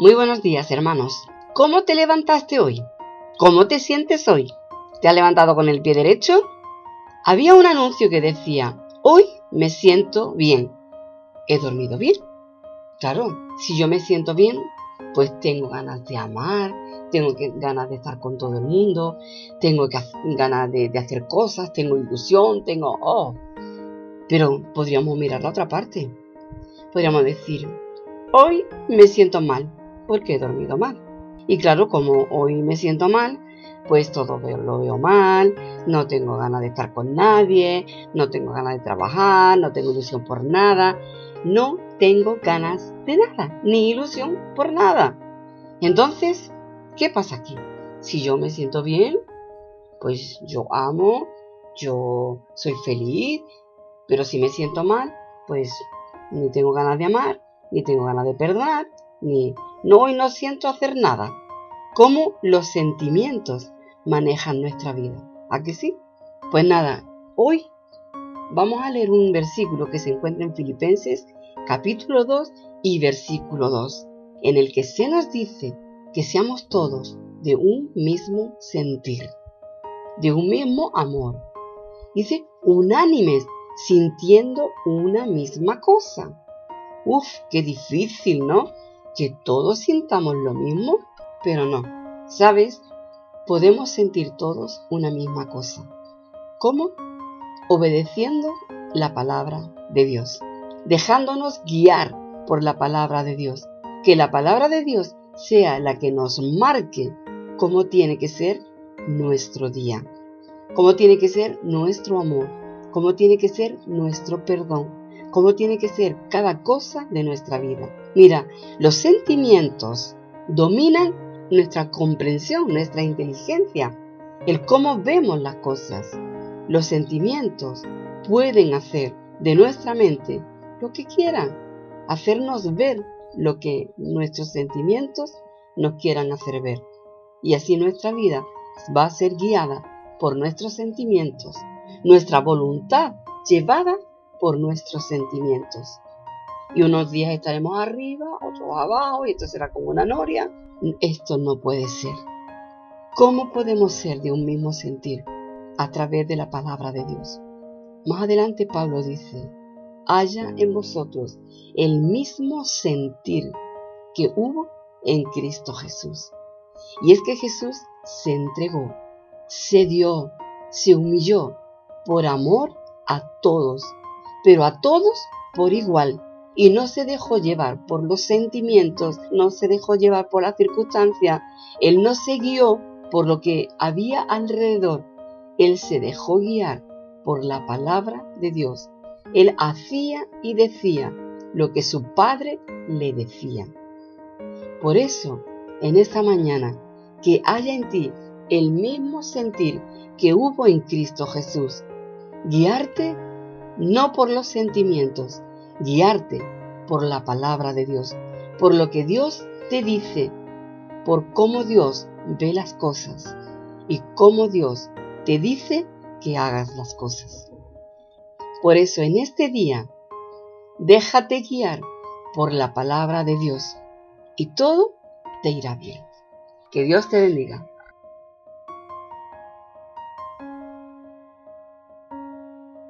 Muy buenos días, hermanos. ¿Cómo te levantaste hoy? ¿Cómo te sientes hoy? ¿Te has levantado con el pie derecho? Había un anuncio que decía, hoy me siento bien. ¿He dormido bien? Claro, si yo me siento bien, pues tengo ganas de amar, tengo ganas de estar con todo el mundo, tengo ganas de, de hacer cosas, tengo ilusión, tengo... Oh. Pero podríamos mirar la otra parte. Podríamos decir, hoy me siento mal porque he dormido mal. Y claro, como hoy me siento mal, pues todo lo veo mal, no tengo ganas de estar con nadie, no tengo ganas de trabajar, no tengo ilusión por nada, no tengo ganas de nada, ni ilusión por nada. Entonces, ¿qué pasa aquí? Si yo me siento bien, pues yo amo, yo soy feliz, pero si me siento mal, pues ni tengo ganas de amar, ni tengo ganas de perdonar, ni no hoy no siento hacer nada. ¿Cómo los sentimientos manejan nuestra vida? ¿A que sí? Pues nada, hoy vamos a leer un versículo que se encuentra en Filipenses capítulo 2 y versículo 2, en el que se nos dice que seamos todos de un mismo sentir, de un mismo amor. Dice unánimes, sintiendo una misma cosa. Uf, qué difícil, ¿no? Que todos sintamos lo mismo, pero no. ¿Sabes? Podemos sentir todos una misma cosa. ¿Cómo? Obedeciendo la palabra de Dios, dejándonos guiar por la palabra de Dios. Que la palabra de Dios sea la que nos marque cómo tiene que ser nuestro día, cómo tiene que ser nuestro amor, cómo tiene que ser nuestro perdón, cómo tiene que ser cada cosa de nuestra vida. Mira, los sentimientos dominan nuestra comprensión, nuestra inteligencia, el cómo vemos las cosas. Los sentimientos pueden hacer de nuestra mente lo que quieran, hacernos ver lo que nuestros sentimientos nos quieran hacer ver. Y así nuestra vida va a ser guiada por nuestros sentimientos, nuestra voluntad llevada por nuestros sentimientos. Y unos días estaremos arriba, otros abajo, y esto será como una noria. Esto no puede ser. ¿Cómo podemos ser de un mismo sentir? A través de la palabra de Dios. Más adelante Pablo dice, haya en vosotros el mismo sentir que hubo en Cristo Jesús. Y es que Jesús se entregó, se dio, se humilló por amor a todos pero a todos por igual. Y no se dejó llevar por los sentimientos, no se dejó llevar por la circunstancia, él no se guió por lo que había alrededor, él se dejó guiar por la palabra de Dios. Él hacía y decía lo que su padre le decía. Por eso, en esta mañana, que haya en ti el mismo sentir que hubo en Cristo Jesús, guiarte no por los sentimientos, guiarte por la palabra de Dios, por lo que Dios te dice, por cómo Dios ve las cosas y cómo Dios te dice que hagas las cosas. Por eso en este día, déjate guiar por la palabra de Dios y todo te irá bien. Que Dios te bendiga.